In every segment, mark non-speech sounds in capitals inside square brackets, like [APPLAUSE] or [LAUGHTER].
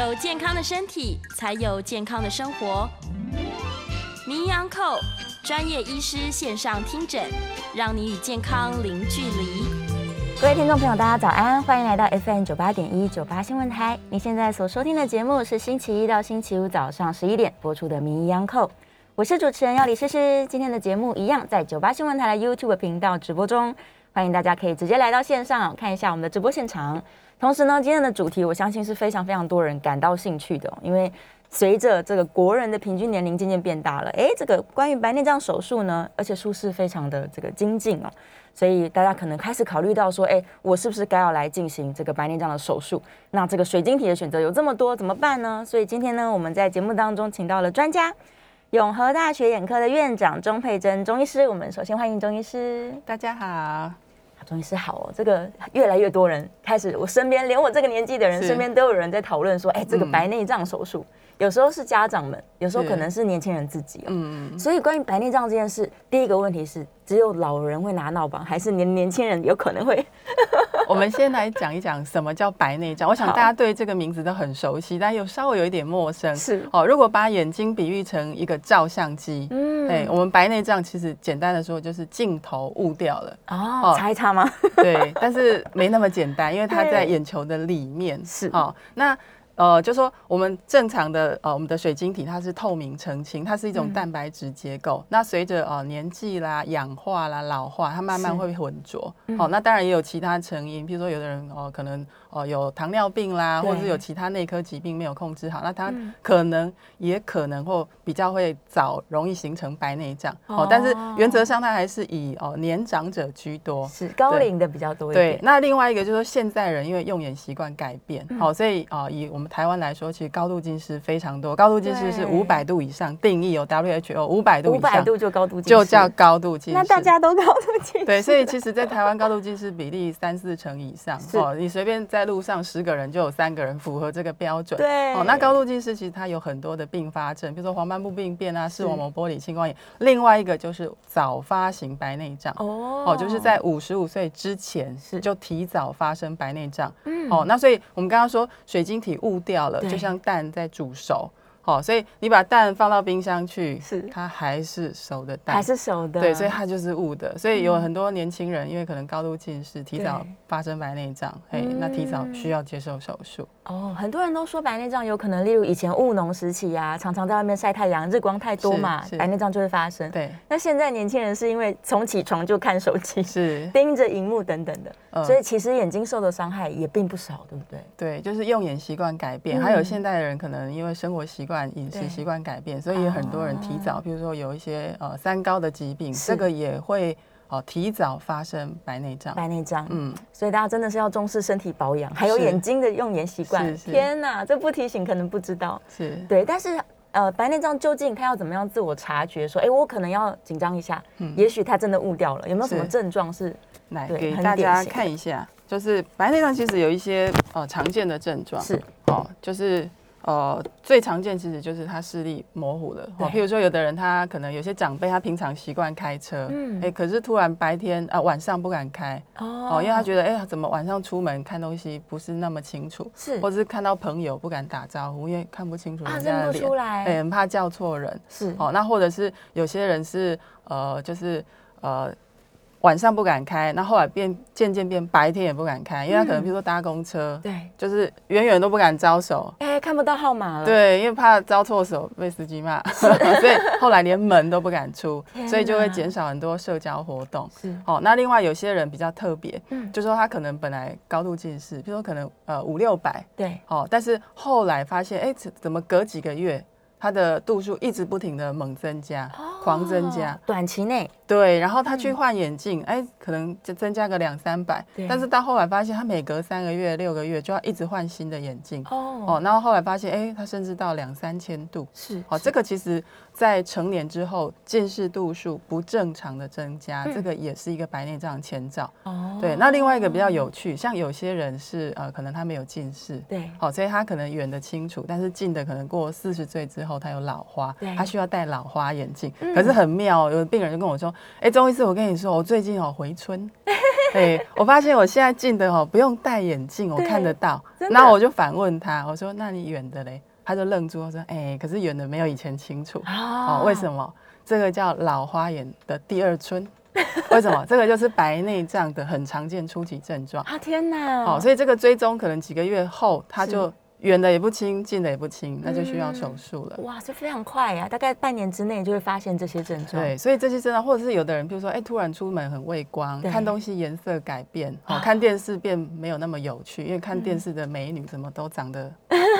有健康的身体，才有健康的生活。名医 Uncle 专业医师线上听诊，让你与健康零距离。各位听众朋友，大家早安，欢迎来到 FM 九八点一九八新闻台。您现在所收听的节目是星期一到星期五早上十一点播出的名医 Uncle，我是主持人要李诗诗。今天的节目一样在九八新闻台的 YouTube 频道直播中，欢迎大家可以直接来到线上看一下我们的直播现场。同时呢，今天的主题我相信是非常非常多人感到兴趣的，因为随着这个国人的平均年龄渐渐变大了，诶，这个关于白内障手术呢，而且术式非常的这个精进哦，所以大家可能开始考虑到说，诶，我是不是该要来进行这个白内障的手术？那这个水晶体的选择有这么多，怎么办呢？所以今天呢，我们在节目当中请到了专家，永和大学眼科的院长钟佩珍钟医师。我们首先欢迎钟医师，大家好。钟医师好哦，这个越来越多人开始，我身边连我这个年纪的人身边都有人在讨论说，哎，这个白内障手术，嗯、有时候是家长们，有时候可能是年轻人自己、哦。嗯，所以关于白内障这件事，第一个问题是，只有老人会拿闹吧，还是年年轻人有可能会？[LAUGHS] 我们先来讲一讲什么叫白内障。我想大家对这个名字都很熟悉，但又稍微有一点陌生。是哦，如果把眼睛比喻成一个照相机，嗯，哎，我们白内障其实简单的说就是镜头误掉了。哦，擦一擦吗？[LAUGHS] 对，但是没那么简单，因为它在眼球的里面。是哦，那。呃，就说我们正常的呃，我们的水晶体它是透明澄清，它是一种蛋白质结构。嗯、那随着呃年纪啦、氧化啦、老化，它慢慢会浑浊。好、那当然也有其他成因，比如说有的人哦、呃，可能哦、呃、有糖尿病啦，或者是有其他内科疾病没有控制好，那他可能也可能或比较会早容易形成白内障。哦，但是原则上它还是以哦、呃、年长者居多，是高龄的比较多一点。对，那另外一个就是说现在人因为用眼习惯改变，好、嗯哦，所以啊、呃、以我们台湾来说，其实高度近视非常多。高度近视是五百度以上定义有 WHO 五百度以上，五百度就高度近视，就叫高度近视。那大家都高度近视？对，所以其实，在台湾高度近视比例三四成以上哦。你随便在路上十个人就有三个人符合这个标准。对哦，那高度近视其实它有很多的并发症，比如说黄斑部病变啊、视网膜玻璃、青光眼。另外一个就是早发型白内障哦，哦，就是在五十五岁之前是就提早发生白内障。嗯，哦，那所以我们刚刚说水晶体雾掉了。就像蛋在煮熟，好，所以你把蛋放到冰箱去，是。它还是熟的蛋，还是熟的，对，所以它就是雾的。所以有很多年轻人，因为可能高度近视，提早发生白内障，哎，那提早需要接受手术。哦，很多人都说白内障有可能，例如以前务农时期啊，常常在外面晒太阳，日光太多嘛，白内障就会发生。对，那现在年轻人是因为从起床就看手机，是盯着荧幕等等的，所以其实眼睛受的伤害也并不少，对不对？对，就是用眼习惯改变，还有现代的人可能因为生活习惯、饮食习惯改变，所以很多人提早，比如说有一些呃三高的疾病，这个也会。哦，提早发生白内障，白内障，嗯，所以大家真的是要重视身体保养，还有眼睛的用眼习惯。天哪，这不提醒可能不知道。是对，但是呃，白内障究竟它要怎么样自我察觉？说，哎，我可能要紧张一下，嗯，也许他真的误掉了，有没有什么症状是？来给大家看一下，就是白内障其实有一些呃常见的症状，是哦，就是。呃，最常见其实就是他视力模糊了。哦，譬如说，有的人他可能有些长辈，他平常习惯开车，嗯，哎，可是突然白天啊晚上不敢开，哦，因为他觉得，哎呀，怎么晚上出门看东西不是那么清楚，是，或者是看到朋友不敢打招呼，因为看不清楚人家的脸，哎，很怕叫错人，是，哦，那或者是有些人是呃，就是呃。晚上不敢开，那后，后来变渐渐变白天也不敢开，因为他可能比如说搭公车，对、嗯，就是远远都不敢招手，哎、欸，看不到号码了，对，因为怕招错手被司机骂，[LAUGHS] 所以后来连门都不敢出，所以就会减少很多社交活动。是，哦，那另外有些人比较特别，嗯，就说他可能本来高度近视，比如说可能呃五六百，对，哦，但是后来发现，哎、欸，怎怎么隔几个月？它的度数一直不停的猛增加，狂增加，短期内对，然后他去换眼镜，哎，可能就增加个两三百，但是到后来发现他每隔三个月、六个月就要一直换新的眼镜，哦，然后后来发现，哎，他甚至到两三千度，是，哦，这个其实在成年之后近视度数不正常的增加，这个也是一个白内障前兆，哦，对，那另外一个比较有趣，像有些人是呃，可能他没有近视，对，好，所以他可能远的清楚，但是近的可能过四十岁之后。他有老花，他需要戴老花眼镜。可是很妙，有病人就跟我说：“哎，钟医师，我跟你说，我最近哦回春。”对，我发现我现在近的哦，不用戴眼镜，我看得到。然后我就反问他，我说：“那你远的嘞？”他就愣住，我说：“哎、欸，可是远的没有以前清楚。哦，为什么？这个叫老花眼的第二春。为什么？这个就是白内障的很常见初期症状。啊天哪！哦，所以这个追踪可能几个月后，他就。远的也不清，近的也不清，那就需要手术了。哇，这非常快呀，大概半年之内就会发现这些症状。对，所以这些症状，或者是有的人，比如说，哎，突然出门很畏光，看东西颜色改变，哦，看电视变没有那么有趣，因为看电视的美女怎么都长得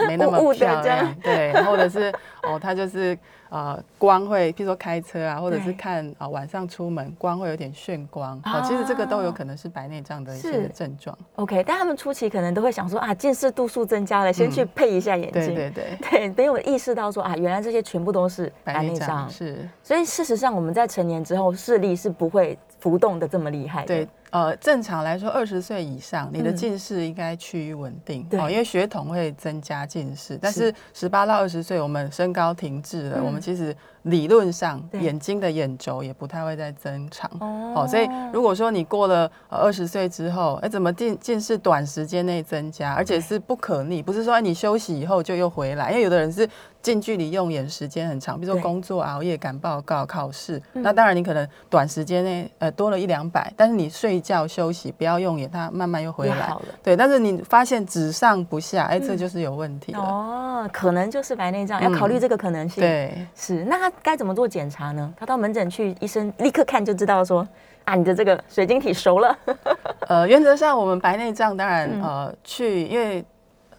没那么漂亮。对，或者是哦，他就是。呃，光会，譬如说开车啊，或者是看啊、呃，晚上出门光会有点眩光，好、哦，其实这个都有可能是白内障的一些症状。OK，但他们初期可能都会想说啊，近视度数增加了，先去配一下眼镜。对对对，对，没有意识到说啊，原来这些全部都是白。内障是，所以事实上我们在成年之后视力是不会浮动的这么厉害的。对。呃，正常来说，二十岁以上，你的近视应该趋于稳定，哦、嗯，因为血统会增加近视。但是十八到二十岁，我们身高停滞了，嗯、我们其实理论上眼睛的眼轴也不太会再增长。哦，所以如果说你过了二十岁之后，哎，怎么近近视短时间内增加，而且是不可逆，不是说你休息以后就又回来，因为有的人是。近距离用眼时间很长，比如说工作、熬夜、赶报告、考试，那当然你可能短时间内呃多了一两百，但是你睡觉休息不要用眼，它慢慢又回来。对，但是你发现只上不下，哎，这就是有问题了。哦，可能就是白内障，要考虑这个可能性。对，是。那他该怎么做检查呢？他到门诊去，医生立刻看就知道说啊，你的这个水晶体熟了。[LAUGHS] 呃，原则上我们白内障当然呃去，因为。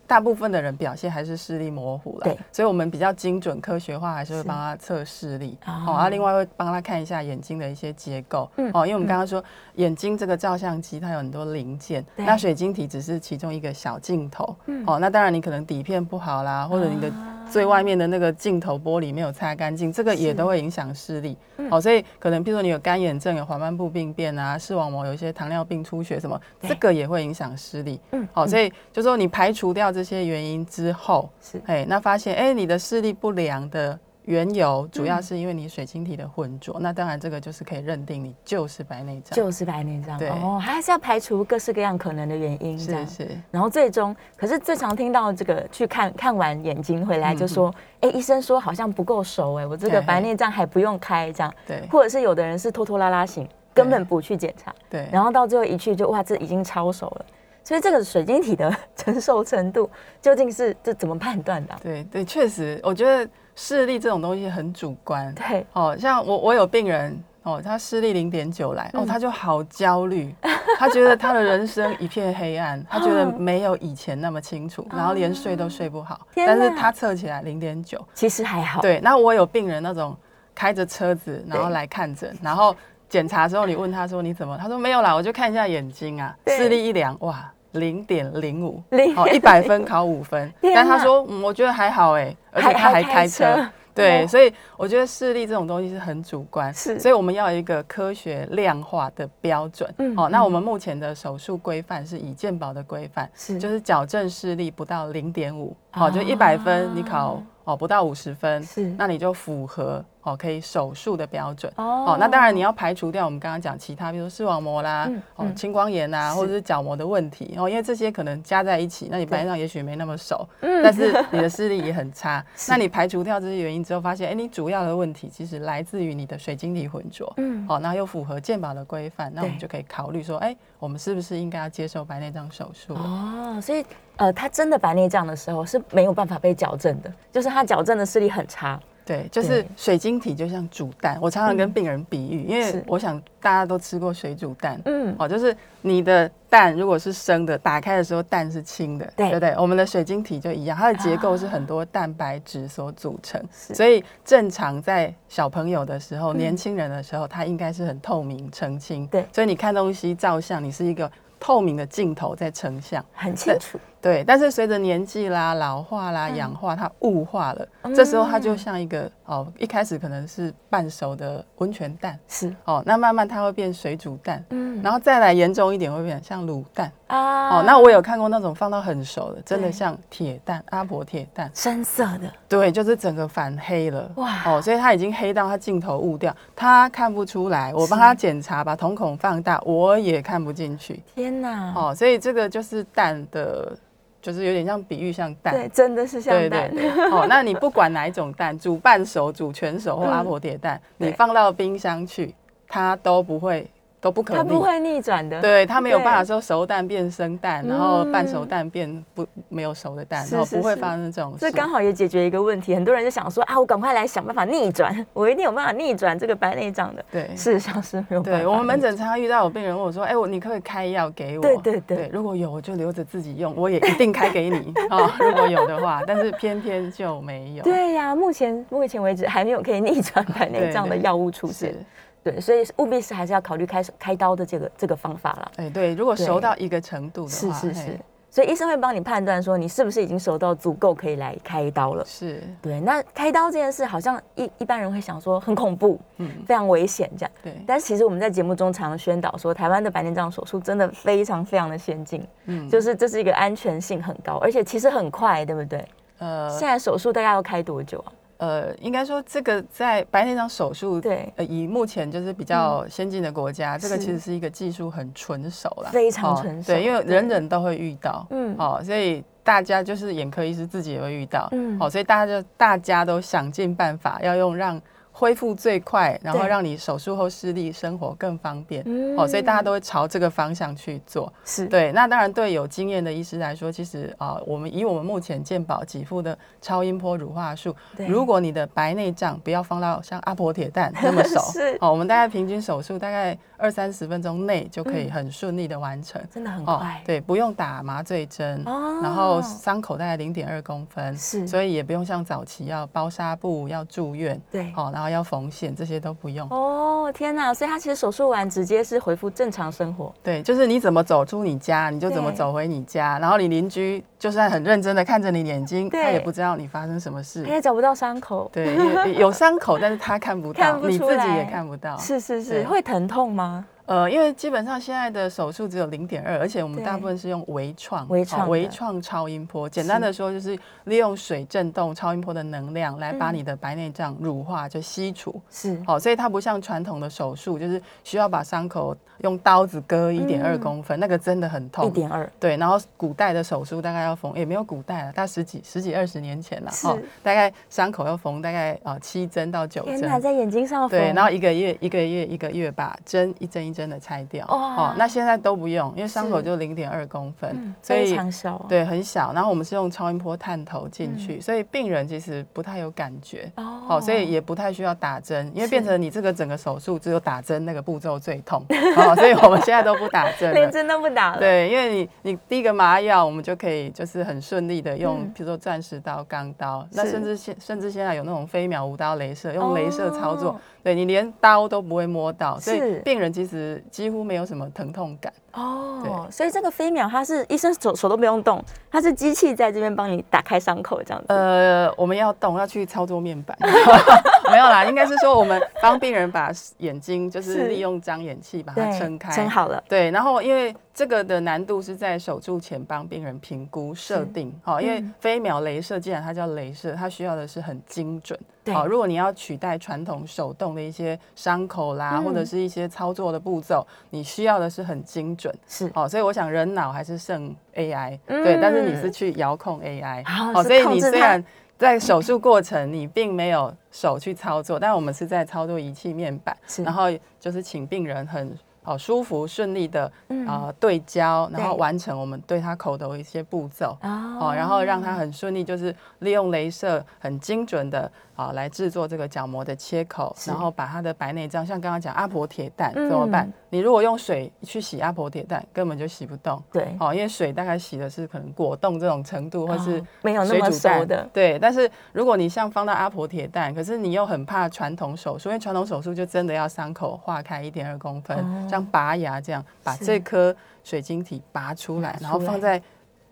大部分的人表现还是视力模糊了，对，所以我们比较精准、科学化，还是会帮他测视力，哦，啊，另外会帮他看一下眼睛的一些结构，嗯，哦，因为我们刚刚说、嗯、眼睛这个照相机它有很多零件，那水晶体只是其中一个小镜头，嗯，哦，那当然你可能底片不好啦，或者你的。最外面的那个镜头玻璃没有擦干净，这个也都会影响视力。好，所以可能譬如说你有干眼症、有黄斑部病变啊、视网膜有一些糖尿病出血什么，这个也会影响视力。嗯，好，所以就说你排除掉这些原因之后，是，哎，那发现哎，你的视力不良的。缘由主要是因为你水晶体的浑浊，嗯、那当然这个就是可以认定你就是白内障，就是白内障。对哦，还是要排除各式各样可能的原因，是是。然后最终，可是最常听到这个去看看完眼睛回来就说，哎、嗯欸，医生说好像不够熟，哎，我这个白内障还不用开这样。对。或者是有的人是拖拖拉拉型，根本不去检查。对。然后到最后一去就哇，这已经超熟了。所以这个水晶体的 [LAUGHS] 承受程度究竟是这怎么判断的？对对，确实，我觉得。视力这种东西很主观，对，哦，像我我有病人哦，他视力零点九来，哦，他就好焦虑，他觉得他的人生一片黑暗，[LAUGHS] 他觉得没有以前那么清楚，然后连睡都睡不好，但是他测起来零点九，其实还好，对。那我有病人那种开着车子然后来看诊，[LAUGHS] 然后检查之后你问他说你怎么，他说没有啦，我就看一下眼睛啊，视力一量哇。零点零五，哦，一百分考五分，[LAUGHS] 但他说，嗯，我觉得还好哎，而且他还开车，对，所以我觉得视力这种东西是很主观，是，所以我们要有一个科学量化的标准，嗯，哦，那我们目前的手术规范是以健保的规范，是，就是矫正视力不到零点五，好，就一百分你考哦不到五十分，是，那你就符合。哦，可以手术的标准哦。那当然你要排除掉我们刚刚讲其他，比如说视网膜啦，嗯、哦，青光眼啊，或者是角膜的问题哦，因为这些可能加在一起，那你白内障也许没那么熟，但是你的视力也很差。[LAUGHS] 那你排除掉这些原因之后，发现，哎，你主要的问题其实来自于你的水晶体浑浊。嗯，好，那又符合健保的规范，那我们就可以考虑说，哎，我们是不是应该要接受白内障手术？哦，所以呃，他真的白内障的时候是没有办法被矫正的，就是他矫正的视力很差。对，就是水晶体就像煮蛋，我常常跟病人比喻，因为我想大家都吃过水煮蛋，嗯，哦，就是你的蛋如果是生的，打开的时候蛋是清的，对。不对？我们的水晶体就一样，它的结构是很多蛋白质所组成，所以正常在小朋友的时候、年轻人的时候，它应该是很透明、澄清，对，所以你看东西照相，你是一个透明的镜头在成像，很清楚。对，但是随着年纪啦、老化啦、氧化，它雾化了，嗯、这时候它就像一个哦，一开始可能是半熟的温泉蛋，是哦，那慢慢它会变水煮蛋，嗯，然后再来严重一点会变像卤蛋啊。哦，那我有看过那种放到很熟的，真的像铁蛋、阿婆铁蛋，深色的，对，就是整个反黑了，哇，哦，所以它已经黑到它镜头雾掉，它看不出来。我帮他检查，把瞳孔放大，我也看不进去。天哪！哦，所以这个就是蛋的。就是有点像比喻，像蛋，对，真的是像蛋。对对对。哦，那你不管哪一种蛋，煮半熟、煮全熟或阿婆铁蛋，嗯、你放到冰箱去，它都不会。都不可能，它不会逆转的。对，它没有办法说熟蛋变生蛋，然后半熟蛋变不没有熟的蛋，然后不会发生这种事。这刚好也解决一个问题，很多人就想说啊，我赶快来想办法逆转，我一定有办法逆转这个白内障的。对，事实上是没有办法。对，我们门诊常常遇到有病人问我说，哎，我你可不可以开药给我？对对对。如果有我就留着自己用，我也一定开给你啊。如果有的话，但是偏偏就没有。对呀，目前目前为止还没有可以逆转白内障的药物出现。对，所以务必是还是要考虑开开刀的这个这个方法了。哎，对，如果熟到一个程度的话，是是是，所以医生会帮你判断说你是不是已经熟到足够可以来开刀了。是，对。那开刀这件事好像一一般人会想说很恐怖，嗯，非常危险这样。对。但是其实我们在节目中常宣导说，台湾的白内障手术真的非常非常的先进，嗯，就是这是一个安全性很高，而且其实很快，对不对？呃，现在手术大概要开多久啊？呃，应该说这个在白内障手术，对，呃，以目前就是比较先进的国家，嗯、这个其实是一个技术很纯熟啦，非常纯熟，哦，对，因为人人都会遇到，嗯，哦，所以大家就是眼科医师自己也会遇到，嗯，哦，所以大家就大家都想尽办法要用让。恢复最快，然后让你手术后视力生活更方便，哦，所以大家都会朝这个方向去做。是。对，那当然对有经验的医师来说，其实啊、呃，我们以我们目前健保给付的超音波乳化术，如果你的白内障不要放到像阿婆铁蛋那么熟，[LAUGHS] 是。哦，我们大概平均手术大概二三十分钟内就可以很顺利的完成，真的很快、哦。对，不用打麻醉针，哦、然后伤口大概零点二公分，是，所以也不用像早期要包纱布要住院，对，哦，然后。要缝线，这些都不用哦。天哪！所以他其实手术完直接是恢复正常生活。对，就是你怎么走出你家，你就怎么走回你家。然后你邻居就算很认真的看着你眼睛，他也不知道你发生什么事，他也找不到伤口。对，有伤口，但是他看不 [LAUGHS] 到，你自己也看不到。是是是，会疼痛吗？呃，因为基本上现在的手术只有零点二，而且我们大部分是用微创、微创、微创超音波。简单的说，就是利用水震动超音波的能量来把你的白内障乳化，就吸除。是，好，所以它不像传统的手术，就是需要把伤口用刀子割一点二公分，那个真的很痛。一点二。对，然后古代的手术大概要缝，也没有古代了，大概十几、十几二十年前了。哦，大概伤口要缝大概啊七针到九针。天哪，在眼睛上缝。对，然后一个月一个月一个月把针一针一针的拆掉。哦，那现在都不用，因为伤口就零点二公分，嗯、所以非常小，对，很小。然后我们是用超音波探头进去，嗯、所以病人其实不太有感觉。哦，所以也不太需要打针，因为变成你这个整个手术只有打针那个步骤最痛。哦，[LAUGHS] 所以我们现在都不打针，连针都不打了。对，因为你你第一个麻药，我们就可以就是很顺利的用，比、嗯、如说钻石刀、钢刀，那甚至现甚至现在有那种飞秒无刀镭射，用镭射操作。哦对，你连刀都不会摸到，所以病人其实几乎没有什么疼痛感。哦，对。所以这个飞秒它是医生手手都不用动，它是机器在这边帮你打开伤口这样子。呃，我们要动，要去操作面板。[LAUGHS] 没有啦，应该是说我们帮病人把眼睛就是利用张眼器把它撑开，撑好了。对，然后因为这个的难度是在手术前帮病人评估设定，好，因为飞秒镭射既然它叫镭射，它需要的是很精准。好，如果你要取代传统手动的一些伤口啦，嗯、或者是一些操作的步骤，你需要的是很精准。是，哦，所以我想人脑还是胜 AI，、嗯、对，但是你是去遥控 AI，好，好，所以你虽然在手术过程你并没有手去操作，但我们是在操作仪器面板，然后就是请病人很。好舒服顺利的啊、呃、对焦，然后完成我们对他口头一些步骤，哦，然后让他很顺利，就是利用镭射很精准的。啊，来制作这个角膜的切口，然后把它的白内障，像刚刚讲阿婆铁蛋怎么办？你如果用水去洗阿婆铁蛋，根本就洗不动。对，哦，因为水大概洗的是可能果冻这种程度，或是没有那么熟的。对，但是如果你像放到阿婆铁蛋，可是你又很怕传统手术，因为传统手术就真的要伤口化开一点二公分，像拔牙这样，把这颗水晶体拔出来，然后放在。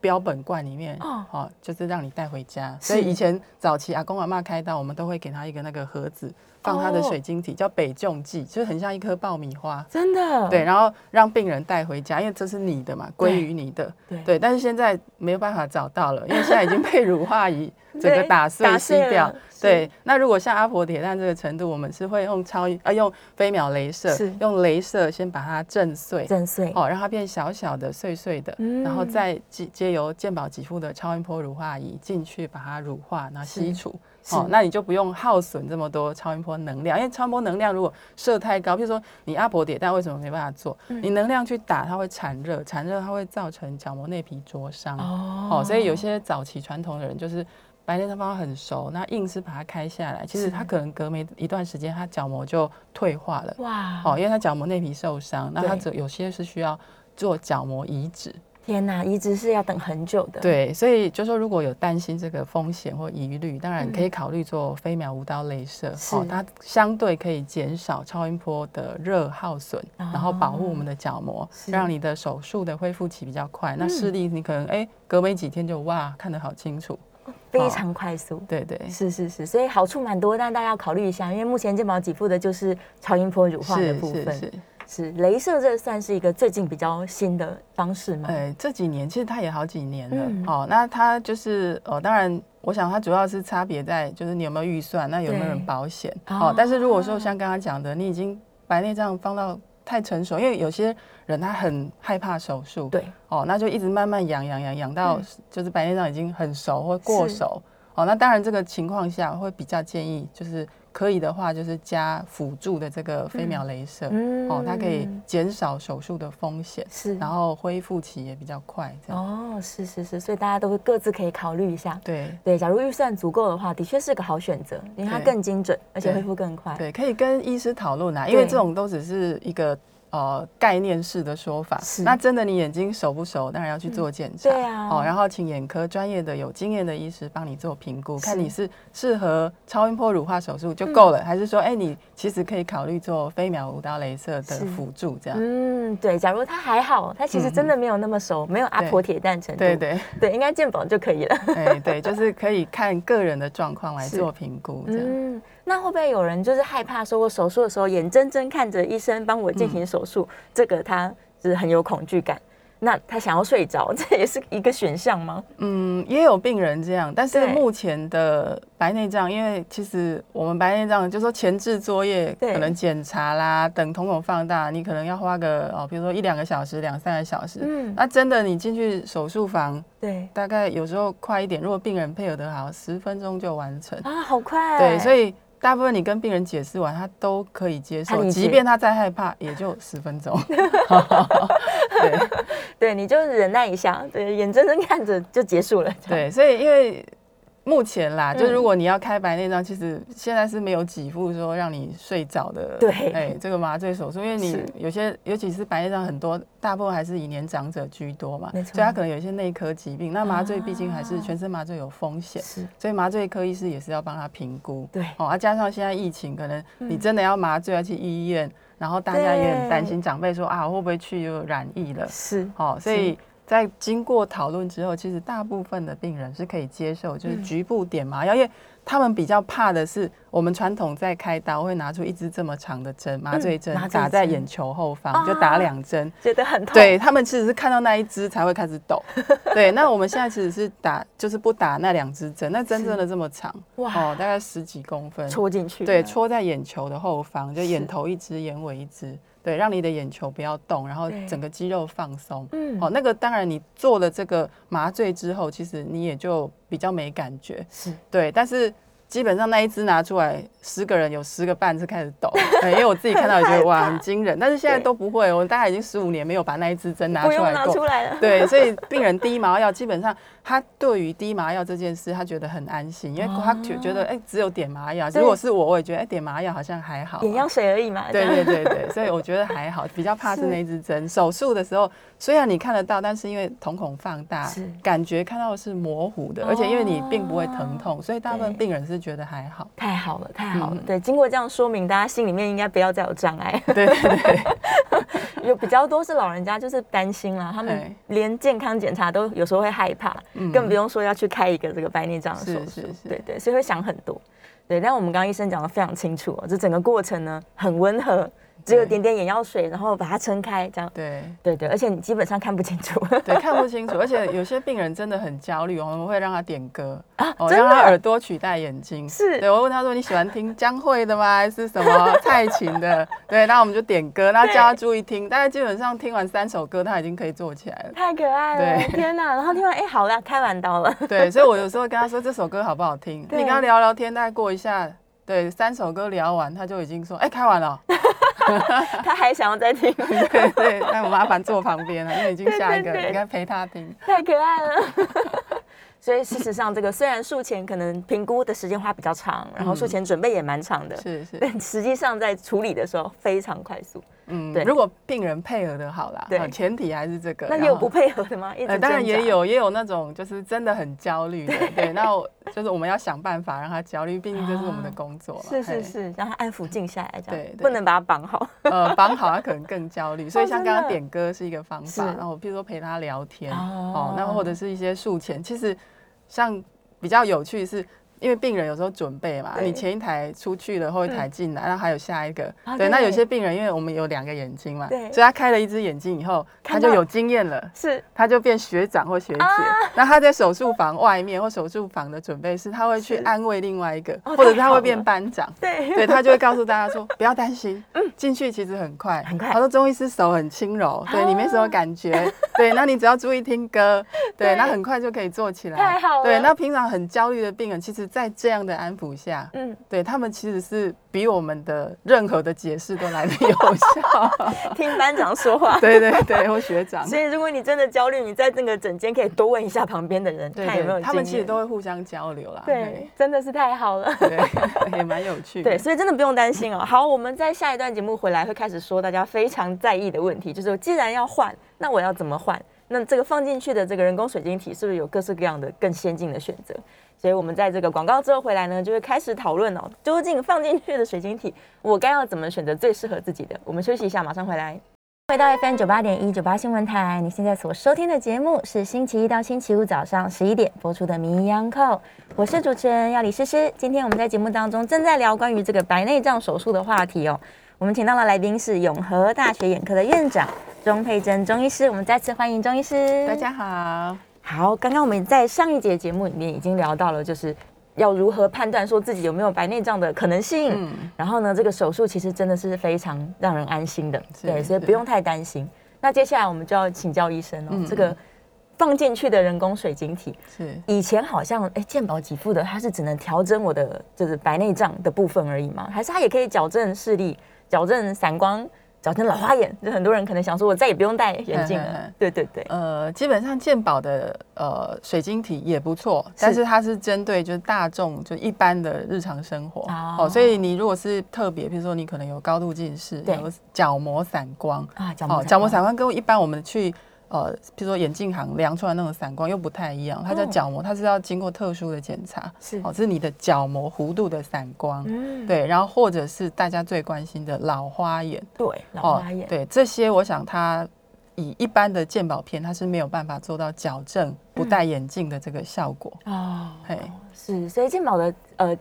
标本罐里面哦，哦，就是让你带回家。所以以前早期阿公阿嬷开刀，我们都会给他一个那个盒子。放他的水晶体，叫北仲剂，就是很像一颗爆米花，真的。对，然后让病人带回家，因为这是你的嘛，归于你的。对，对。但是现在没有办法找到了，因为现在已经被乳化仪 [LAUGHS] 整个打碎、吸掉。对。那如果像阿婆铁蛋这个程度，我们是会用超啊用飞秒镭射，用镭射先把它震碎，震碎哦，让它变小小的、碎碎的，然后再接接由健保给付的超音波乳化仪进去把它乳化，然后吸除。哦，那你就不用耗损这么多超音波能量，因为超音波能量如果射太高，比如说你阿婆铁蛋为什么没办法做？你能量去打它会产热，产热它会造成角膜内皮灼伤。哦，所以有些早期传统的人就是白内障方法很熟，那硬是把它开下来，其实他可能隔没一段时间，他角膜就退化了。哇，哦，因为他角膜内皮受伤，那他这有些是需要做角膜移植。天呐，移植是要等很久的。对，所以就说如果有担心这个风险或疑虑，当然可以考虑做飞秒无刀镭射。哦，它相对可以减少超音波的热耗损，然后保护我们的角膜，让你的手术的恢复期比较快。那视力你可能哎隔没几天就哇看得好清楚，非常快速。对对，是是是，所以好处蛮多，但大家要考虑一下，因为目前健保给付的就是超音波乳化的部分。是是，镭射这算是一个最近比较新的方式吗？哎，这几年其实它也好几年了、嗯、哦。那它就是哦，当然，我想它主要是差别在就是你有没有预算，那有没有人保险哦。但是如果说像刚刚讲的，你已经白内障放到太成熟，因为有些人他很害怕手术，对哦，那就一直慢慢养养养养到就是白内障已经很熟或过熟哦。那当然这个情况下会比较建议就是。可以的话，就是加辅助的这个飞秒镭射，嗯、哦，它可以减少手术的风险，是，然后恢复期也比较快，这样。哦，是是是，所以大家都会各自可以考虑一下。对对，假如预算足够的话，的确是个好选择，因为它更精准，而且恢复更快。对，可以跟医师讨论啊，因为这种都只是一个。呃，概念式的说法，是那真的你眼睛熟不熟？当然要去做检查，嗯、对啊，哦，然后请眼科专业的、有经验的医师帮你做评估，看你是适合超音波乳化手术就够了，嗯、还是说，哎、欸，你其实可以考虑做飞秒无刀镭射的辅助，这样。嗯，对，假如他还好，他其实真的没有那么熟，嗯、没有阿婆铁蛋程度，对对对，对，应该健保就可以了。哎，对，就是可以看个人的状况来做评估，这样。嗯那会不会有人就是害怕说，我手术的时候眼睁睁看着医生帮我进行手术，嗯、这个他是很有恐惧感。那他想要睡着，[LAUGHS] 这也是一个选项吗？嗯，也有病人这样，但是目前的白内障，因为其实我们白内障就是说前置作业可能检查啦，等瞳孔放大，你可能要花个哦，比如说一两个小时、两三个小时。嗯，那真的你进去手术房，对，大概有时候快一点，如果病人配合得好，十分钟就完成啊，好快。对，所以。大部分你跟病人解释完，他都可以接受，即便他再害怕，也就十分钟。[LAUGHS] 对，对，你就忍耐一下，对，眼睁睁看着就结束了。对，所以因为。目前啦，就如果你要开白内障，其实现在是没有几副说让你睡着的。对，哎，这个麻醉手术，因为你有些，尤其是白内障很多，大部分还是以年长者居多嘛，所以他可能有一些内科疾病。那麻醉毕竟还是全身麻醉有风险，是，所以麻醉科医师也是要帮他评估。对，哦，加上现在疫情，可能你真的要麻醉要去医院，然后大家也很担心，长辈说啊，会不会去又染疫了？是，哦，所以。在经过讨论之后，其实大部分的病人是可以接受，就是局部点麻药，因为他们比较怕的是，我们传统在开刀会拿出一支这么长的针，麻醉针打在眼球后方，就打两针，觉得很痛。对，他们其实是看到那一支才会开始抖。[LAUGHS] 对，那我们现在其实是打，就是不打那两支针，那针真的这么长，哇，哦，大概十几公分，戳进去，对，戳在眼球的后方，就眼头一支，眼尾一支。对，让你的眼球不要动，然后整个肌肉放松。嗯，哦，那个当然，你做了这个麻醉之后，其实你也就比较没感觉。是，对，但是。基本上那一支拿出来，十个人有十个半是开始抖，[LAUGHS] 因为我自己看到也觉得哇很惊人，但是现在都不会，我大概已经十五年没有把那一支针拿出来过。不用拿出来了。对，所以病人滴麻药，基本上他对于滴麻药这件事，他觉得很安心，因为他觉得哎，只有点麻药。如果是我，我也觉得哎，点麻药好像还好。眼药水而已嘛。对对对对，所以我觉得还好，比较怕是那一支针。[LAUGHS] 手术的时候虽然你看得到，但是因为瞳孔放大，感觉看到的是模糊的，而且因为你并不会疼痛，所以大部分病人是。是觉得还好。太好了，太好了。嗯、对，经过这样说明，大家心里面应该不要再有障碍。对 [LAUGHS] 对对，[LAUGHS] 有比较多是老人家就是担心啦，他们连健康检查都有时候会害怕，嗯、更不用说要去开一个这个白内障的手术。对对，所以会想很多。对，但我们刚刚医生讲的非常清楚哦，这整个过程呢很温和。只有点点眼药水，然后把它撑开，这样。对对对，而且你基本上看不清楚。对，看不清楚，而且有些病人真的很焦虑，我们会让他点歌啊，哦，让他耳朵取代眼睛。是，对我问他说，你喜欢听江蕙的吗？还是什么蔡琴的？[LAUGHS] 对，那我们就点歌，那叫他注意听。大概基本上听完三首歌，他已经可以坐起来了。太可爱了，对，天哪！然后听完，哎，好了，开完刀了。[LAUGHS] 对，所以我有时候跟他说这首歌好不好听？你跟他聊聊天，大概过一下，对，三首歌聊完，他就已经说，哎，开完了。[LAUGHS] [LAUGHS] 他还想要再听，对 [LAUGHS] 对，那我麻烦坐旁边了，因为已经下一个，应该陪他听。太可爱了。[LAUGHS] 所以事实上，这个虽然术前可能评估的时间花比较长，然后术前准备也蛮长的，是是，但实际上在处理的时候非常快速。嗯，对。如果病人配合的好啦，对，前提还是这个。那也有不配合的吗？呃，当然也有，也有那种就是真的很焦虑的。[LAUGHS] 对，那就是我们要想办法让他焦虑，毕竟这是我们的工作。是是是，让他安抚静下来，这样。对，不能把他绑好。[LAUGHS] 呃，绑好他可能更焦虑。所以像刚刚点歌是一个方法，然后譬如说陪他聊天哦，那或者是一些术前，其实。像比较有趣是。因为病人有时候准备嘛，你前一台出去了，后一台进来，然后还有下一个。对，那有些病人，因为我们有两个眼睛嘛，所以他开了一只眼睛以后，他就有经验了，是，他就变学长或学姐。那他在手术房外面或手术房的准备室，他会去安慰另外一个，或者是他会变班长。对，对他就会告诉大家说，不要担心，[LAUGHS] 嗯进去其实很快，很快。他说中医师手很轻柔，对，你没什么感觉，对，那你只要注意听歌，[LAUGHS] 对，那很快就可以做起来。太好了。对，那平常很焦虑的病人，其实。在这样的安抚下，嗯，对他们其实是比我们的任何的解释都来的有效。[LAUGHS] 听班长说话，[LAUGHS] 对对对，或学长。所以如果你真的焦虑，你在那个诊间可以多问一下旁边的人，看有没有。他们其实都会互相交流啦。对，真的是太好了。[LAUGHS] 对，也蛮有趣。对，所以真的不用担心哦。好，我们在下一段节目回来会开始说大家非常在意的问题，就是既然要换，那我要怎么换？那这个放进去的这个人工水晶体是不是有各式各样的更先进的选择？所以我们在这个广告之后回来呢，就会开始讨论哦，究竟放进去的水晶体，我该要怎么选择最适合自己的？我们休息一下，马上回来。回到 FM 九八点一九八新闻台，你现在所收听的节目是星期一到星期五早上十一点播出的《名医央叩》，我是主持人要李诗诗。今天我们在节目当中正在聊关于这个白内障手术的话题哦。我们请到的来宾是永和大学眼科的院长钟佩珍钟医师，我们再次欢迎钟医师。大家好，好，刚刚我们在上一节节目里面已经聊到了，就是要如何判断说自己有没有白内障的可能性。嗯，然后呢，这个手术其实真的是非常让人安心的，对，所以不用太担心。那接下来我们就要请教医生哦，嗯、这个放进去的人工水晶体是以前好像哎健保给付的，它是只能调整我的就是白内障的部分而已嘛？还是它也可以矫正视力？矫正散光，矫正老花眼，就很多人可能想说，我再也不用戴眼镜了。对对对，呃，基本上健保的呃水晶体也不错，是但是它是针对就是大众就一般的日常生活哦，哦，所以你如果是特别，比如说你可能有高度近视，对有角膜散光啊，角膜角膜散光跟一般我们去。呃，比如说眼镜行量出来那种散光又不太一样，它叫角膜，它是要经过特殊的检查，是。哦，这是你的角膜弧度的散光，嗯，对，然后或者是大家最关心的老花眼，对，老花眼，对这些，我想它以一般的健保片，它是没有办法做到矫正不戴眼镜的这个效果。哦，嘿，是，所以健保的呃。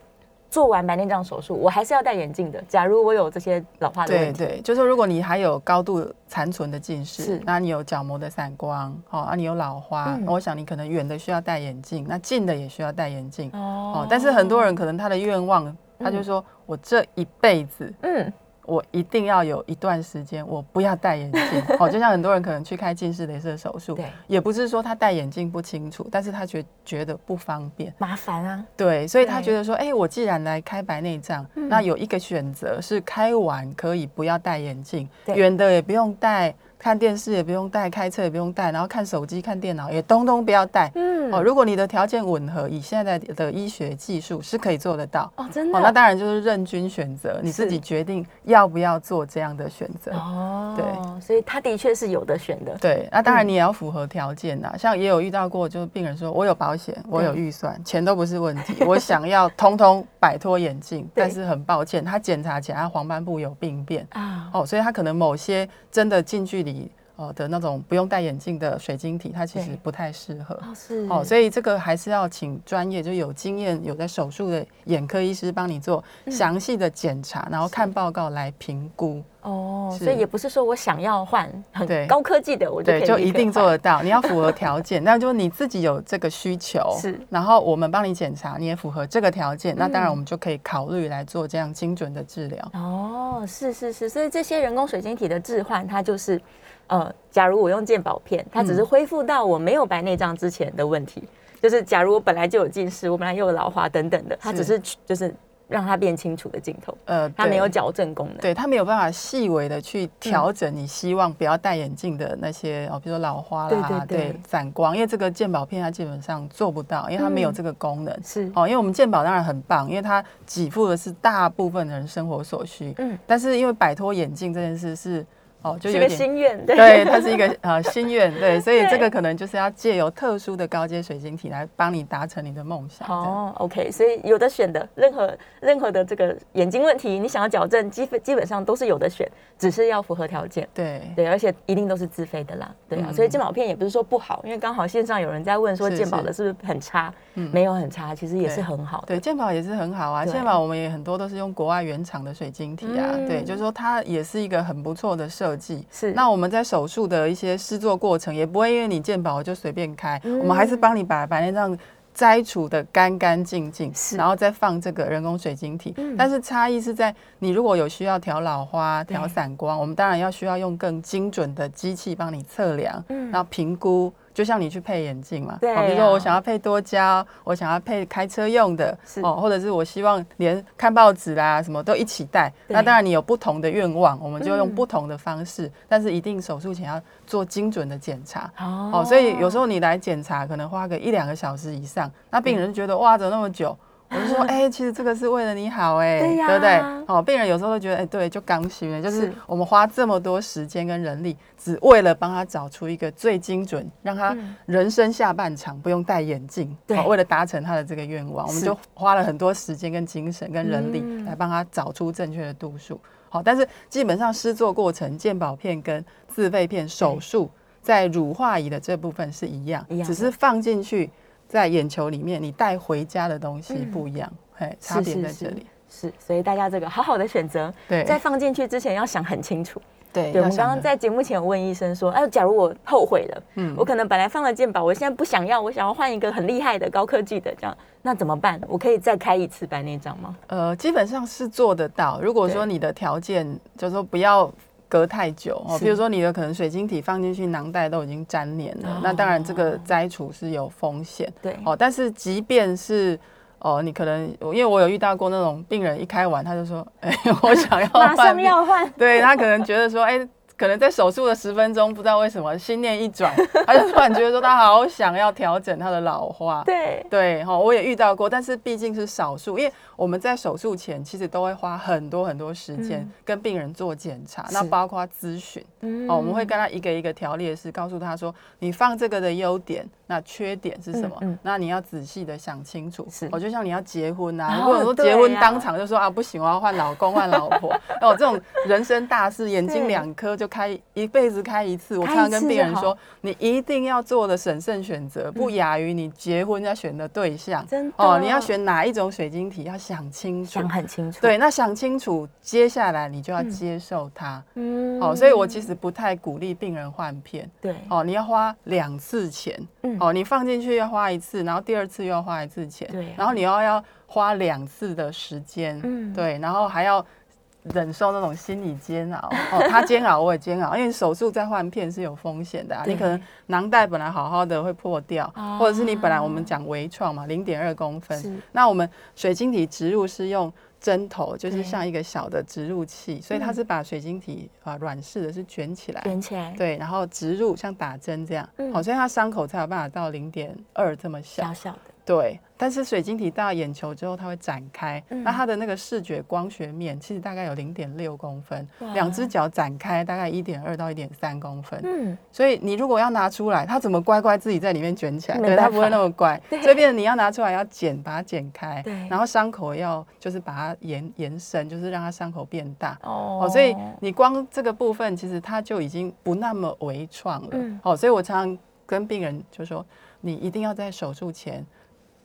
做完白内障手术，我还是要戴眼镜的。假如我有这些老化的问题，对对，就是说如果你还有高度残存的近视，是，那你有角膜的散光，哦，啊，你有老花，嗯、我想你可能远的需要戴眼镜，那近的也需要戴眼镜。哦，哦，但是很多人可能他的愿望，他就说我这一辈子，嗯。我一定要有一段时间，我不要戴眼镜。[LAUGHS] 哦，就像很多人可能去开近视雷射手术，对，也不是说他戴眼镜不清楚，但是他觉觉得不方便，麻烦啊。对，所以他觉得说，哎、欸，我既然来开白内障，嗯、那有一个选择是开完可以不要戴眼镜，远的也不用戴。看电视也不用带，开车也不用带，然后看手机、看电脑也通通不要带。嗯，嗯，哦，如果你的条件吻合，以现在的医学技术是可以做得到。哦，真的。哦，那当然就是任君选择，你自己决定要不要做这样的选择。哦，对，所以他的确是有的选的。对，那当然你也要符合条件呐。像也有遇到过，就是病人说，我有保险，我有预算，钱都不是问题，[LAUGHS] 我想要通通摆脱眼镜，但是很抱歉，他检查起来黄斑部有病变啊。哦，所以他可能某些真的近距离。利益。哦的那种不用戴眼镜的水晶体，它其实不太适合。哦，是哦，所以这个还是要请专业，就有经验、有在手术的眼科医师帮你做详细的检查，嗯，然后看报告来评估。哦，所以也不是说我想要换很高科技的，我就可以就一定做得到。你要符合条件，那就是你自己有这个需求，是，然后我们帮你检查，你也符合这个条件，那当然我们就可以考虑来做这样精准的治疗。哦，是是是，所以这些人工水晶体的置换，它就是。呃，假如我用健保片，它只是恢复到我没有白内障之前的问题，嗯、就是假如我本来就有近视，我本来又有老花等等的，它只是就是让它变清楚的镜头，呃，它没有矫正功能，对，它没有办法细微的去调整你希望不要戴眼镜的那些哦，比如说老花啦，对，散光，因为这个健保片它基本上做不到，因为它没有这个功能，是。哦，因为我们健保当然很棒，因为它给付的是大部分人生活所需，嗯，但是因为摆脱眼镜这件事是。哦，就有点心愿，对，它是一个呃 [LAUGHS] 心愿，对，所以这个可能就是要借由特殊的高阶水晶体来帮你达成你的梦想。哦，OK，所以有的选的，任何任何的这个眼睛问题，你想要矫正，基本基本上都是有的选，只是要符合条件。对对，而且一定都是自费的啦，对啊，嗯、所以健保片也不是说不好，因为刚好线上有人在问说健保的是不是很差？嗯，没有很差，其实也是很好的。对，健保也是很好啊，健保我们也很多都是用国外原厂的水晶体啊，嗯、对，就是说它也是一个很不错的设计。是，那我们在手术的一些试作过程，也不会因为你健保就随便开，嗯、我们还是帮你把白内障摘除的干干净净，然后再放这个人工水晶体。嗯、但是差异是在你如果有需要调老花、调散光，我们当然要需要用更精准的机器帮你测量，嗯、然后评估。就像你去配眼镜嘛，对、啊，比如说我想要配多焦，我想要配开车用的，哦，或者是我希望连看报纸啦什么都一起戴。那当然你有不同的愿望，我们就用不同的方式，嗯、但是一定手术前要做精准的检查。哦，哦，所以有时候你来检查可能花个一两个小时以上，那病人就觉得哇，怎么那么久？我就说，[LAUGHS] 哎、欸，其实这个是为了你好、欸，哎，对，对不对？哦，病人有时候会觉得，哎、欸，对，就刚需，就是我们花这么多时间跟人力，只为了帮他找出一个最精准，让他人生下半场不用戴眼镜，对、哦，为了达成他的这个愿望，我们就花了很多时间跟精神跟人力来帮他找出正确的度数。好，但是基本上施作过程，健保片跟自费片手术在乳化仪的这部分是一样，只是放进去。在眼球里面，你带回家的东西不一样，嘿、嗯，差别在这里。是，所以大家这个好好的选择，对，在放进去之前要想很清楚。对，对，我们刚刚在节目前有问医生说，哎，假如我后悔了，嗯，我可能本来放了健保，我现在不想要，我想要换一个很厉害的高科技的，这样，那怎么办？我可以再开一次白内障吗？呃，基本上是做得到。如果说你的条件，就是说不要。隔太久哦，比如说你的可能水晶体放进去囊袋都已经粘连了，哦、那当然这个摘除是有风险。对哦，但是即便是哦，你可能因为我有遇到过那种病人一开完他就说，[LAUGHS] 哎，我想要换，马上要换，对他可能觉得说，哎。可能在手术的十分钟，不知道为什么心念一转，[LAUGHS] 他就突然觉得说他好想要调整他的老花。对。对哈，我也遇到过，但是毕竟是少数，因为我们在手术前其实都会花很多很多时间跟病人做检查，那包括咨询，哦，我们会跟他一个一个条列式告诉他说，你放这个的优点，那缺点是什么？那你要仔细的想清楚。是，我就像你要结婚呐，如果说结婚当场就说啊不行，我要换老公换老婆，哦，这种人生大事，眼睛两颗就。开一辈子开一次，我常常跟病人说，你一定要做的审慎选择，不亚于你结婚要选的对象。真哦，你要选哪一种水晶体，要想清楚，想很清楚。对，那想清楚，接下来你就要接受它。嗯，哦，所以我其实不太鼓励病人换片。对，哦，你要花两次钱。嗯，哦，你放进去要花一次，然后第二次又要花一次钱。对，然后你要要花两次的时间。嗯，对，然后还要。忍受那种心理煎熬哦，他煎熬我也煎熬，因为手术再换片是有风险的啊。你可能囊袋本来好好的会破掉，或者是你本来我们讲微创嘛，零点二公分，那我们水晶体植入是用针头，就是像一个小的植入器，所以它是把水晶体啊软式的是卷起来，卷起来，对，然后植入像打针这样，好，所以它伤口才有办法到零点二这么小，小小的。对，但是水晶体到眼球之后，它会展开，嗯、那它的那个视觉光学面其实大概有零点六公分，两只脚展开大概一点二到一点三公分。嗯，所以你如果要拿出来，它怎么乖乖自己在里面卷起来？对，它不会那么乖。对，所以变成你要拿出来要剪，把它剪开。对，然后伤口要就是把它延延伸，就是让它伤口变大。哦，所以你光这个部分其实它就已经不那么微创了。嗯，哦，所以我常常跟病人就说，你一定要在手术前。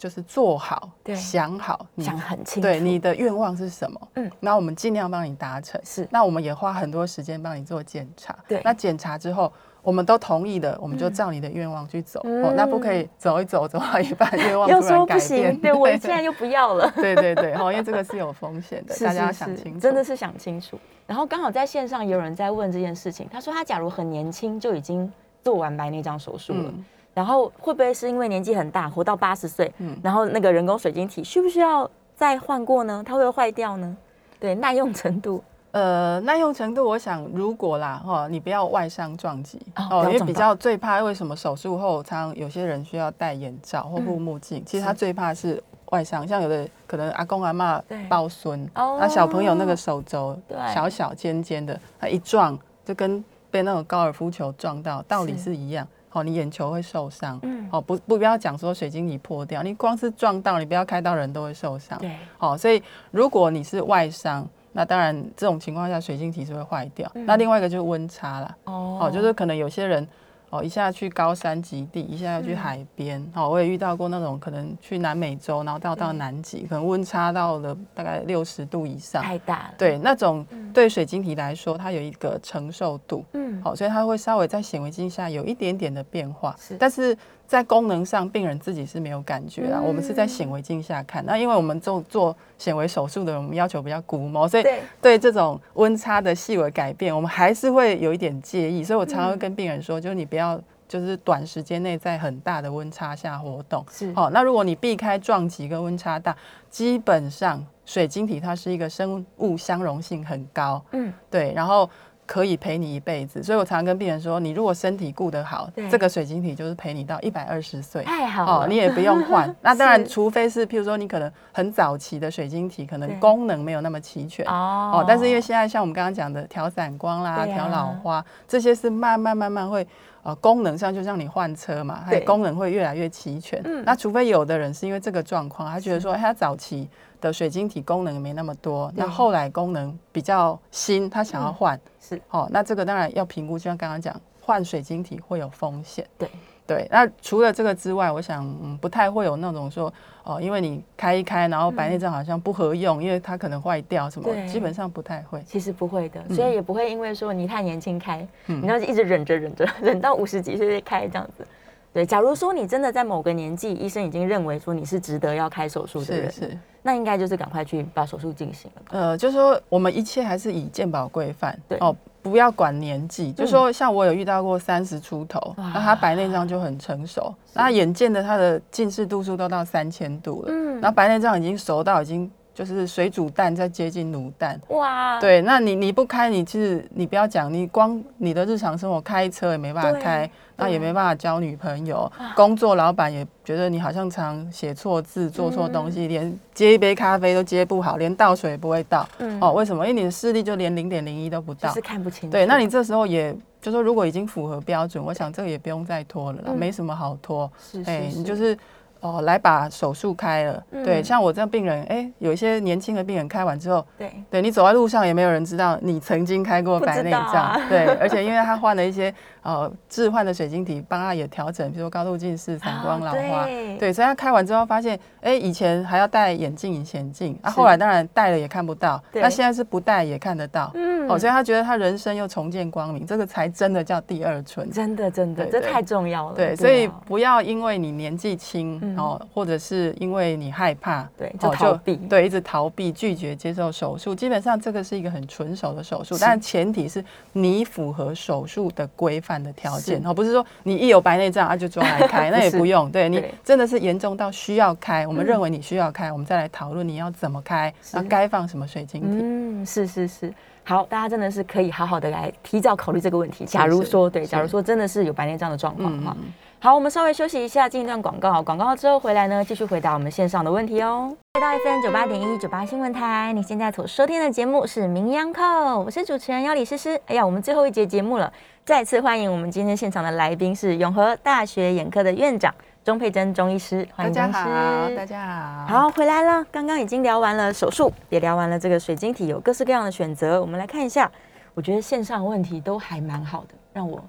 就是做好，想好，想很清楚，对你的愿望是什么？嗯，那我们尽量帮你达成。是，那我们也花很多时间帮你做检查。对，那检查之后，我们都同意的，我们就照你的愿望去走。嗯、哦，那不可以走一走，走到一半愿望突然改变，又说不行，对，我现在又不要了。[LAUGHS] 对对对，哦，因为这个是有风险的，是是是，大家要想清楚，真的是想清楚。然后刚好在线上有人在问这件事情，他说他假如很年轻就已经做完白内障手术了。嗯然后会不会是因为年纪很大，活到八十岁，嗯，然后那个人工水晶体需不需要再换过呢？它会不会坏掉呢？对，耐用程度，呃，耐用程度，我想如果啦，哈，你不要外伤撞击哦，因为比较最怕为什么手术后，常常有些人需要戴眼罩或护目镜，其实他最怕是外伤，像有的可能阿公阿妈抱孙，那小朋友那个手肘小小尖尖的，他一撞就跟被那种高尔夫球撞到，道理是一样。哦，你眼球会受伤。嗯，哦，不不，不要讲说水晶体破掉，你光是撞到，你不要开到，人都会受伤。对，哦，所以如果你是外伤，那当然这种情况下水晶体是会坏掉。嗯、那另外一个就是温差啦。哦，哦，就是可能有些人。哦，一下去高山极地，一下要去海边。好、嗯，我也遇到过那种可能去南美洲，然后到到南极，嗯、可能温差到了大概六十度以上，太大了。对，那种对水晶体来说，它有一个承受度。嗯，好，所以它会稍微在显微镜下有一点点的变化。是，但是。在功能上，病人自己是没有感觉啊。我们是在显微镜下看，那因为我们做做显微手术的，我们要求比较估摸，所以对这种温差的细微改变，我们还是会有一点介意。所以我常常会跟病人说，就是你不要就是短时间内在很大的温差下活动。是，好，那如果你避开撞击跟温差大，基本上水晶体它是一个生物相容性很高。嗯，对，然后。可以陪你一辈子，所以我常常跟病人说，你如果身体顾得好，这个水晶体就是陪你到一百二十岁，太好了，哦，你也不用换。[LAUGHS] 那当然，除非是譬如说你可能很早期的水晶体，可能功能没有那么齐全。哦，哦。但是因为现在像我们刚刚讲的调散光啦、调、啊、老花，这些是慢慢慢慢会呃功能上就像你换车嘛，它功能会越来越齐全。对那除非有的人是因为这个状况，他觉得说他早期。的水晶体功能没那么多，那后来功能比较新，他想要换，是哦，那这个当然要评估，就像刚刚讲，换水晶体会有风险，对对。那除了这个之外，我想嗯不太会有那种说哦，因为你开一开，然后白内障好像不合用，因为它可能坏掉什么，基本上不太会。其实不会的，所以也不会因为说你太年轻开，你要一直忍着忍着，忍到五十几岁再开这样子。对，假如说你真的在某个年纪，医生已经认为说你是值得要开手术的人，是，是那应该就是赶快去把手术进行了。呃，就是说我们一切还是以健保规范，对哦，不要管年纪。嗯、就是说像我有遇到过三十出头，那哇他白内障就很成熟，那是眼见的他的近视度数都到三千度了，嗯，然后白内障已经熟到已经。就是水煮蛋再接近卤蛋哇！对，那你你不开，你其实你不要讲，你光你的日常生活开车也没办法开，那也没办法交女朋友，工作老板也觉得你好像常写错字、做错东西，连接一杯咖啡都接不好，连倒水也不会倒。哦，为什么？因为你的视力就连零点零一都不到，是看不清。对，那你这时候也就说，如果已经符合标准，我想这个也不用再拖了啦，没什么好拖。是，哎，你就是。哦，来把手术开了，嗯、对，像我这样病人，哎，有一些年轻的病人开完之后，对，对你走在路上也没有人知道你曾经开过白内障，啊、对，而且因为他换了一些呃置换的水晶体，帮他也调整，比如说高度近视、散光、老花，哦、对，对，所以他开完之后发现，哎，以前还要戴眼镜、隐形镜，啊，后来当然戴了也看不到，对那现在是不戴也看得到，嗯。嗯，哦，所以他觉得他人生又重见光明，这个才真的叫第二春。真的，真的，这太重要了。对，所以不要因为你年纪轻哦，或者是因为你害怕，对，就逃避，对，一直逃避拒绝接受手术。基本上这个是一个很纯熟的手术，但前提是你符合手术的规范的条件哦，不是说你一有白内障啊就抓来开，[LAUGHS] 那也不用。对，你真的是严重到需要开，我们认为你需要开，我们再来讨论你要怎么开，然后该放什么水晶体。嗯，是是是。好，大家真的是可以好好的来提早考虑这个问题。假如说，对，假如说真的是有白内障的状况哈。好，我们稍微休息一下，进一段广告。广告之后回来呢，继续回答我们线上的问题哦。回到 FM 九八点一九八新闻台，你现在所收听的节目是名医央扣，我是主持人要李诗诗。哎呀，我们最后一节节目了，再次欢迎我们今天现场的来宾是永和大学眼科的院长。钟佩珍钟医师，欢迎中医师。大家好，大家好。好，回来了。刚刚已经聊完了手术，也聊完了这个水晶体有各式各样的选择。我们来看一下，我觉得线上问题都还蛮好的，让我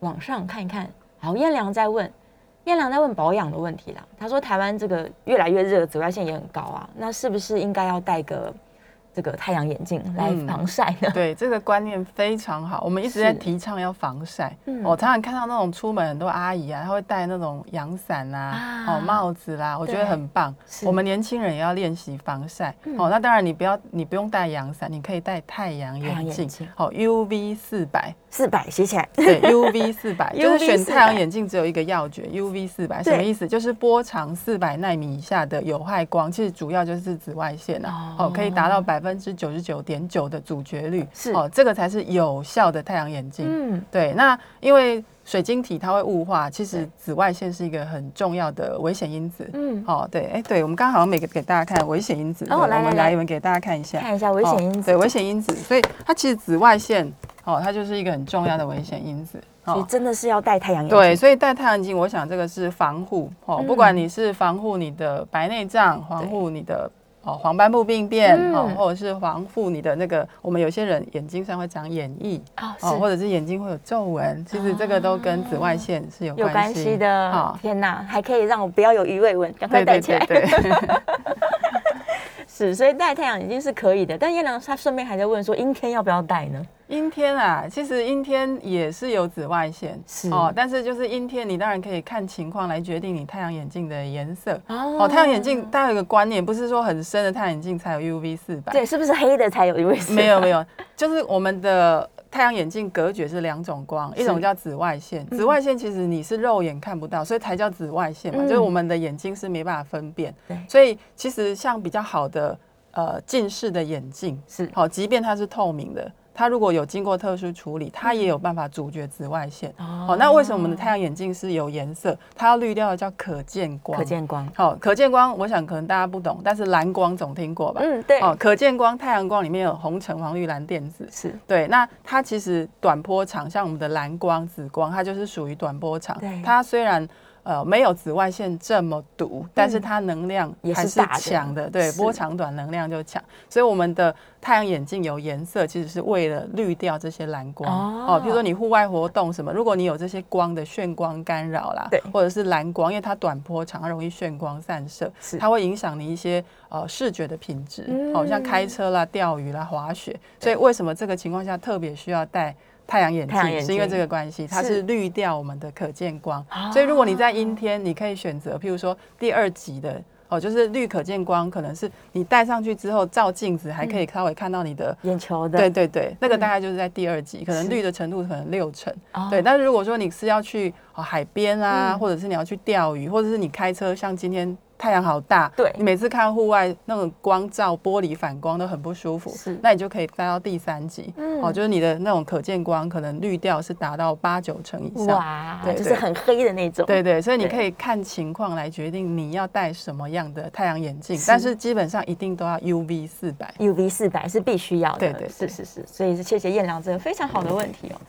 往上看一看。然后燕良在问，燕良在问保养的问题啦。他说台湾这个越来越热，紫外线也很高啊，那是不是应该要带个？这个太阳眼镜来防晒的、嗯，对这个观念非常好。我们一直在提倡要防晒。我常常看到那种出门很多阿姨啊，她会戴那种阳伞啊，哦帽子啦，我觉得很棒。我们年轻人也要练习防晒。哦，那当然你不要，你不用戴阳伞，你可以戴太阳眼镜。好，UV 四百，四百写起来。对，UV 四百 [LAUGHS] 就是选太阳眼镜只有一个要诀，UV 四百什么意思？就是波长四百纳米以下的有害光，其实主要就是紫外线啊。哦，可以达到百。百分之九十九点九的阻绝率是哦，这个才是有效的太阳眼镜。嗯，对。那因为水晶体它会雾化，其实紫外线是一个很重要的危险因子。嗯，哦，对，哎，对，我们刚好每个给大家看危险因子。哦，来来来，我们给大家看一下，看一下危险因子。对，危险因子。所以它其实紫外线哦，它就是一个很重要的危险因子。所以真的是要戴太阳眼镜。对，所以戴太阳镜，我想这个是防护哦，不管你是防护你的白内障，防护你的。哦，黄斑部病变，哦，或者是防护你的那个，我们有些人眼睛上会长眼翳，哦，或者是眼睛会有皱纹，其实这个都跟紫外线是有关系的。好，天哪，还可以让我不要有鱼尾纹，赶快戴起来。[LAUGHS] 对，是，所以戴太阳眼镜是可以的。但燕良他顺便还在问说，阴天要不要戴呢？阴天啊，其实阴天也是有紫外线，是哦，但是就是阴天，你当然可以看情况来决定你太阳眼镜的颜色哦，哦。太阳眼镜大家有一个观念，不是说很深的太阳眼镜才有 UV 四百，对，是不是黑的才有 UV 四百？没有没有，就是我们的太阳眼镜隔绝是两种光，一种叫紫外线，紫外线其实你是肉眼看不到，所以才叫紫外线嘛，嗯、就是我们的眼睛是没办法分辨，对，所以其实像比较好的呃近视的眼镜是。好，即便它是透明的。它如果有经过特殊处理，它也有办法阻绝紫外线。哦，哦，那为什么我们的太阳眼镜是有颜色？它要滤掉的叫可见光。可见光。好，可见光，我想可能大家不懂，但是蓝光总听过吧？嗯，对。哦，可见光，太阳光里面有红、橙、黄、绿、蓝、靛、紫。是。对，那它其实短波长，像我们的蓝光、紫光，它就是属于短波长。对。它虽然。呃，没有紫外线这么毒，但是它能量还是强的，对，波长短，能量就强。所以我们的太阳眼镜有颜色，其实是为了滤掉这些蓝光哦。比如说你户外活动什么，如果你有这些光的眩光干扰啦，对，或者是蓝光，因为它短波长，它容易眩光散射，它会影响你一些呃视觉的品质，好像开车啦、钓鱼啦、滑雪。所以为什么这个情况下特别需要戴？太阳眼镜是因为这个关系，它是滤掉我们的可见光，所以如果你在阴天，你可以选择，譬如说第二级的哦，就是绿可见光，可能是你戴上去之后照镜子还可以稍微看到你的眼球的，对对对，那个大概就是在第二级，可能绿的程度可能六成，对。但是如果说你是要去海边啊，或者是你要去钓鱼，或者是你开车，像今天。太阳好大，对，你每次看户外那种光照玻璃反光都很不舒服，是，那你就可以戴到第三级，嗯，哦，就是你的那种可见光可能滤掉是达到八九成以上，哇，对，就是很黑的那种，对对，所以你可以看情况来决定你要戴什么样的太阳眼镜，但是基本上一定都要 UV 四百，UV 四百是必须要的，对对，是是是，所以是谢谢燕良这个非常好的问题哦，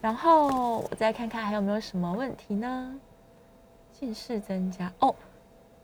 然后我再看看还有没有什么问题呢？近视增加。哦。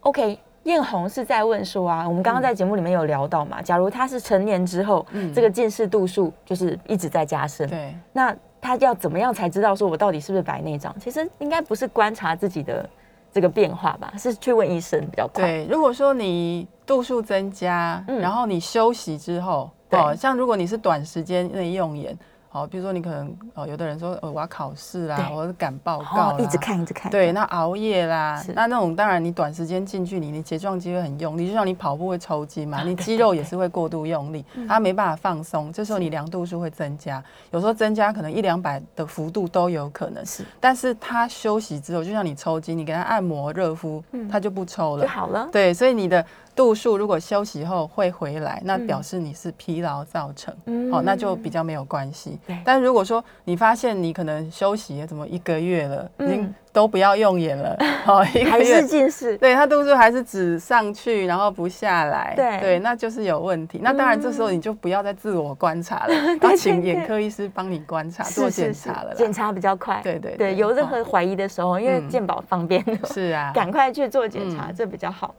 OK，艳红是在问说啊，我们刚刚在节目里面有聊到嘛，假如他是成年之后，嗯，这个近视度数就是一直在加深，对，那他要怎么样才知道说我到底是不是白内障？其实应该不是观察自己的这个变化吧，是去问医生比较快。对，如果说你度数增加，然后你休息之后，哦，像如果你是短时间内用眼。哦，比如说你可能哦，有的人说，呃，我要考试啦，或者赶报告啦，一直看一直看。对，那熬夜啦，那那种当然你短时间近距离，你睫状肌会很用力，就像你跑步会抽筋嘛，你肌肉也是会过度用力，它没办法放松，这时候你量度数会增加，有时候增加可能一两百的幅度都有可能。是，但是它休息之后，就像你抽筋，你给它按摩热敷，它就不抽了，就好了。对，所以你的。度数如果休息后会回来，那表示你是疲劳造成，嗯、哦，那就比较没有关系。但如果说你发现你可能休息怎么一个月了，已经、嗯、都不要用眼了，[LAUGHS] 哦，一个月。还是近视，对，它度数还是只上去，然后不下来，对。对，那就是有问题。那当然这时候你就不要再自我观察了，[LAUGHS] 嗯、要请眼科医师帮你观察做检查了，检查比较快。对对对，有任何怀疑的时候，哦、因为健保方便，是啊，[LAUGHS] 赶快去做检查，嗯、这比较好。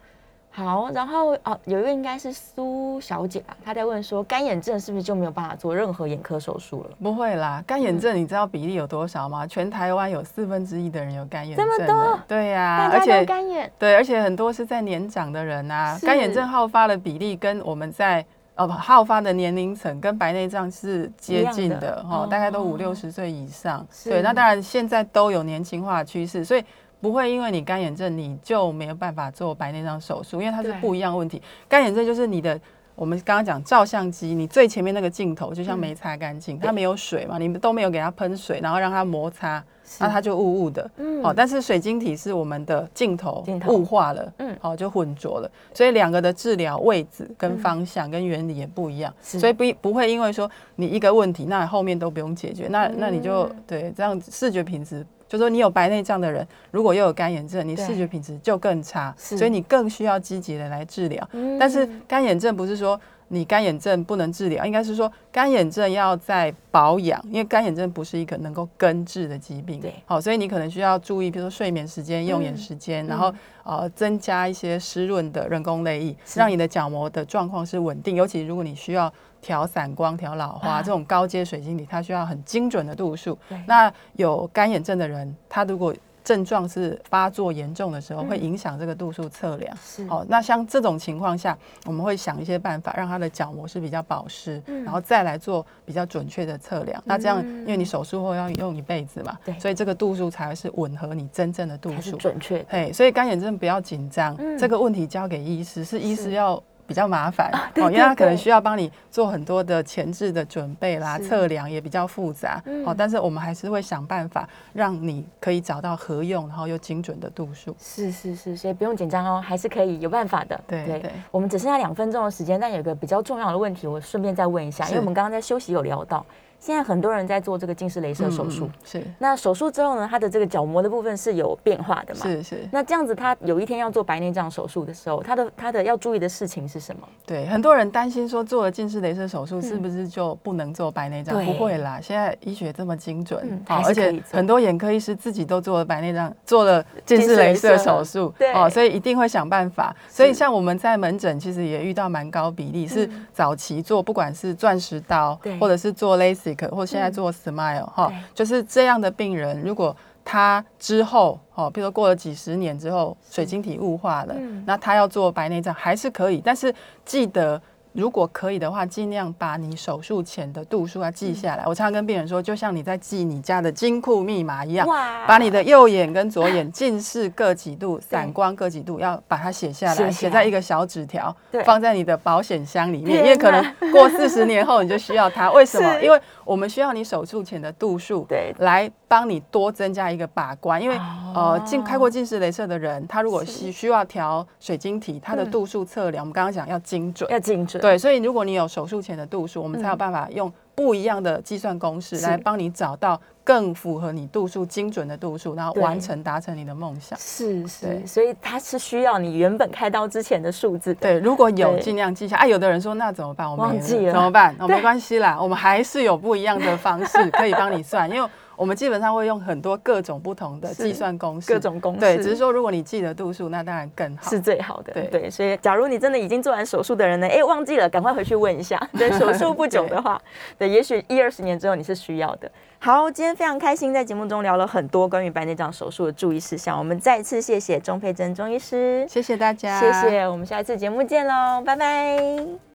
好，然后哦，有一个应该是苏小姐吧，她在问说，干眼症是不是就没有办法做任何眼科手术了？不会啦，干眼症你知道比例有多少吗？嗯、全台湾有四分之一的人有干眼症，这么多？对呀、啊，大家都干眼，对，而且很多是在年长的人啊，干眼症好发的比例跟我们在哦好发的年龄层跟白内障是接近的哈，大概都五六十岁以上。是对，那当然现在都有年轻化的趋势，所以。不会因为你干眼症你就没有办法做白内障手术，因为它是不一样的问题。干眼症就是你的，我们刚刚讲照相机，你最前面那个镜头就像没擦干净，它没有水嘛，你们都没有给它喷水，然后让它摩擦，那它就雾雾的。嗯，好，但是水晶体是我们的镜头雾化了，嗯，好就混浊了，所以两个的治疗位置跟方向跟原理也不一样，所以不不会因为说你一个问题，那后面都不用解决，那那你就对这样视觉品质。就说你有白内障的人，如果又有干眼症，你视觉品质就更差，所以你更需要积极的来治疗。但是干眼症不是说你干眼症不能治疗，应该是说干眼症要在保养，因为干眼症不是一个能够根治的疾病。对，好，所以你可能需要注意，比如说睡眠时间、用眼时间，然后呃增加一些湿润的人工泪液，让你的角膜的状况是稳定。尤其如果你需要。调散光、调老花，这种高阶水晶体，它需要很精准的度数。那有干眼症的人，他如果症状是发作严重的时候，会影响这个度数测量。是哦，那像这种情况下，我们会想一些办法，让他的角膜是比较保湿，嗯、然后再来做比较准确的测量。嗯、那这样，因为你手术后要用一辈子嘛，对所以这个度数才会是吻合你真正的度数，准确。嘿，所以干眼症不要紧张，嗯、这个问题交给医师，是医师要。比较麻烦哦，因为它可能需要帮你做很多的前置的准备啦，测量也比较复杂哦。但是我们还是会想办法让你可以找到合用，然后又精准的度数。是是是，所以不用紧张哦，还是可以有办法的。对对，我们只剩下两分钟的时间，但有个比较重要的问题，我顺便再问一下，因为我们刚刚在休息有聊到。现在很多人在做这个近视雷射手术，是那手术之后呢，他的这个角膜的部分是有变化的嘛？是是。那这样子，他有一天要做白内障手术的时候，他的他的要注意的事情是什么？对，很多人担心说做了近视雷射手术是不是就不能做白内障？不会啦，现在医学这么精准，好，而且很多眼科医师自己都做了白内障，做了近视雷射手术，对，哦，所以一定会想办法。所以像我们在门诊其实也遇到蛮高比例是早期做，不管是钻石刀，或者是做 LASIK，或者现在做 Smile 哈，就是这样的病人，如果他之后哦，比如说过了几十年之后，水晶体雾化了，那他要做白内障还是可以，但是记得。如果可以的话，尽量把你手术前的度数要记下来。我常常跟病人说，就像你在记你家的金库密码一样，把你的右眼跟左眼近视各几度、散光各几度，要把它写下来，写在一个小纸条，放在你的保险箱里面，因为可能过四十年后你就需要它。为什么？[LAUGHS] 因为我们需要你手术前的度数，对，来帮你多增加一个把关。因为呃，近开过近视雷射的人，他如果需需要调水晶体，他的度数测量，我们刚刚讲要精准，要精准。对，所以如果你有手术前的度数，我们才有办法用不一样的计算公式来帮你找到更符合你度数精准的度数，然后完成达成你的梦想。是是，所以它是需要你原本开刀之前的数字。对，如果有尽量记下。啊，有的人说那怎么办？我们忘记了怎么办？哦，没关系啦，我们还是有不一样的方式可以帮你算，[LAUGHS] 因为。我们基本上会用很多各种不同的计算公式，各种公式，对，只是说如果你记得度数，那当然更好，是最好的。对对，所以假如你真的已经做完手术的人呢，哎，忘记了，赶快回去问一下。[LAUGHS] 对，手术不久的话，对，对，也许一二十年之后你是需要的。好，今天非常开心，在节目中聊了很多关于白内障手术的注意事项。我们再次谢谢钟佩珍钟医师，谢谢大家，谢谢，我们下一次节目见喽，拜拜。